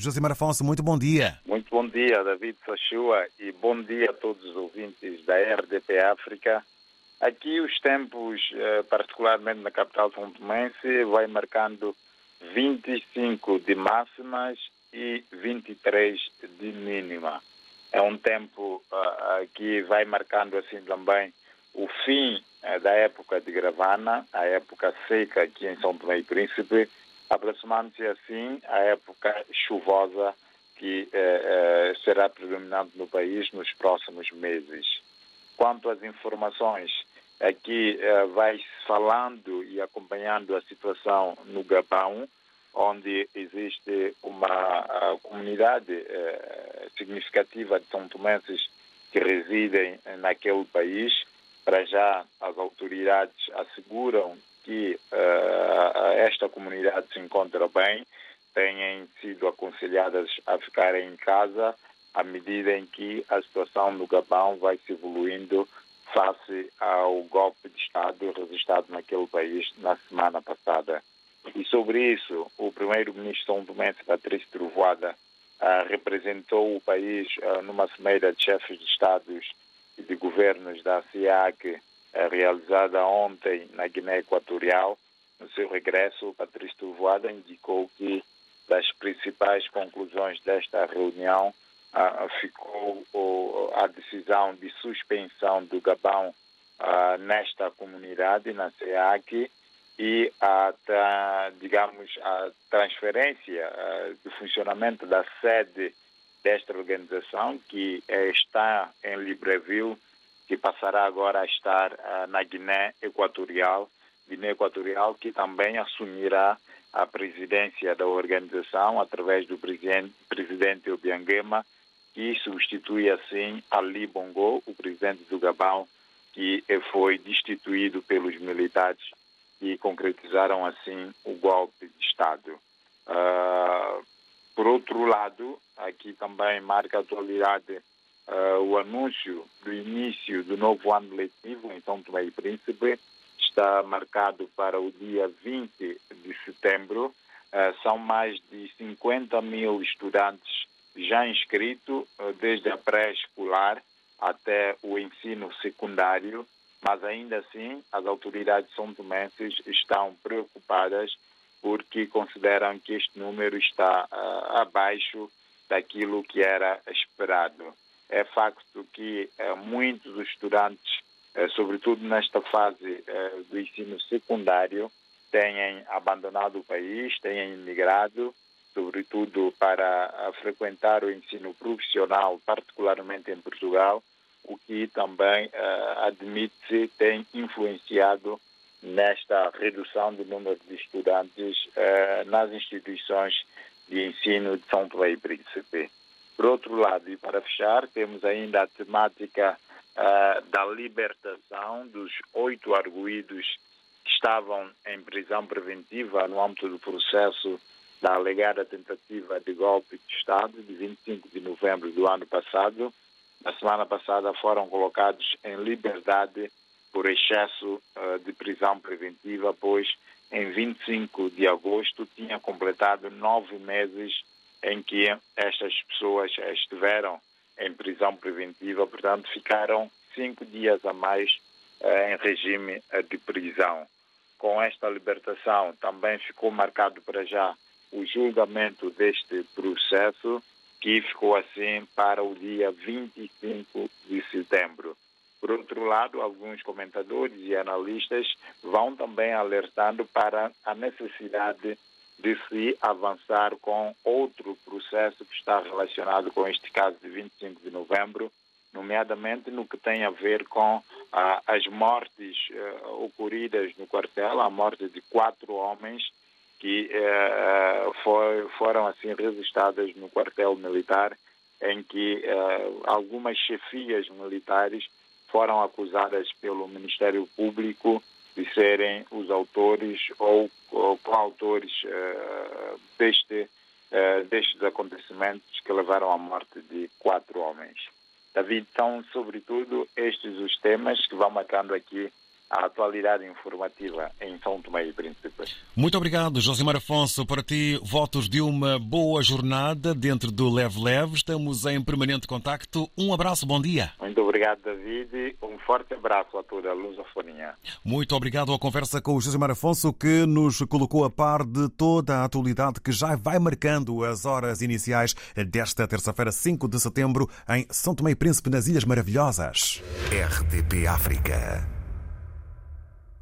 Josimar Afonso, muito bom dia. Muito bom dia, David Sachua, e bom dia a todos os ouvintes da RDP África. Aqui os tempos, eh, particularmente na capital São Tomense, vai marcando 25 de máximas e 23 de mínima. É um tempo uh, que vai marcando assim também o fim uh, da época de gravana, a época seca aqui em São Tomé e Príncipe, aproximando-se assim a época chuvosa que uh, será predominante no país nos próximos meses. Quanto às informações, aqui vai falando e acompanhando a situação no Gabão, onde existe uma comunidade uh, significativa de são tomenses que residem naquele país. Para já, as autoridades asseguram que uh, esta comunidade se encontra bem, têm sido aconselhadas a ficarem em casa à medida em que a situação no Gabão vai se evoluindo face ao golpe de Estado registrado naquele país na semana passada. E sobre isso, o primeiro-ministro São Domense, Patrício Trovoada, uh, representou o país uh, numa cimeira de chefes de Estados e de governos da uh, realizada ontem na Guiné Equatorial. No seu regresso, Patrício Trovoada indicou que das principais conclusões desta reunião ficou a decisão de suspensão do Gabão nesta comunidade, na CIAC, e a, digamos, a transferência do funcionamento da sede desta organização, que está em Libreville, que passará agora a estar na Guiné Equatorial, Guiné Equatorial, que também assumirá a presidência da organização através do presidente, presidente Obiangema, que substitui assim Ali Bongo, o presidente do Gabão, que foi destituído pelos militares e concretizaram assim o golpe de Estado. Uh, por outro lado, aqui também marca a atualidade uh, o anúncio do início do novo ano letivo em São Tomé e Príncipe, está marcado para o dia 20 de setembro. Uh, são mais de 50 mil estudantes já inscritos, desde a pré-escolar até o ensino secundário, mas ainda assim as autoridades são tomenses estão preocupadas porque consideram que este número está uh, abaixo daquilo que era esperado. É facto que uh, muitos estudantes, uh, sobretudo nesta fase do ensino secundário, têm abandonado o país, têm imigrado, sobretudo para frequentar o ensino profissional, particularmente em Portugal, o que também admite-se tem influenciado nesta redução do número de estudantes nas instituições de ensino de São Tomé e Príncipe. Por outro lado, e para fechar, temos ainda a temática uh, da libertação dos oito arguídos que estavam em prisão preventiva no âmbito do processo da alegada tentativa de golpe de Estado de 25 de novembro do ano passado, na semana passada foram colocados em liberdade por excesso uh, de prisão preventiva, pois em 25 de agosto tinha completado nove meses em que estas pessoas estiveram em prisão preventiva, portanto ficaram cinco dias a mais uh, em regime uh, de prisão. Com esta libertação também ficou marcado para já o julgamento deste processo que ficou assim para o dia 25 de setembro. Por outro lado, alguns comentadores e analistas vão também alertando para a necessidade de se avançar com outro processo que está relacionado com este caso de 25 de novembro, nomeadamente no que tem a ver com ah, as mortes ah, ocorridas no quartel, a morte de quatro homens que eh, foi, foram assim registradas no quartel militar, em que eh, algumas chefias militares foram acusadas pelo Ministério Público de serem os autores ou, ou coautores eh, deste, eh, destes acontecimentos que levaram à morte de quatro homens. David, são sobretudo estes os temas que vão marcando aqui a atualidade informativa em São Tomé e Príncipe. Muito obrigado, Josimar Afonso. Para ti, votos de uma boa jornada dentro do Leve Leve. Estamos em permanente contacto. Um abraço, bom dia. Muito obrigado, David. Um forte abraço a toda a lusofonia. Muito obrigado à conversa com o Josimar Afonso, que nos colocou a par de toda a atualidade que já vai marcando as horas iniciais desta terça-feira, 5 de setembro, em São Tomé e Príncipe, nas Ilhas Maravilhosas. RDP África.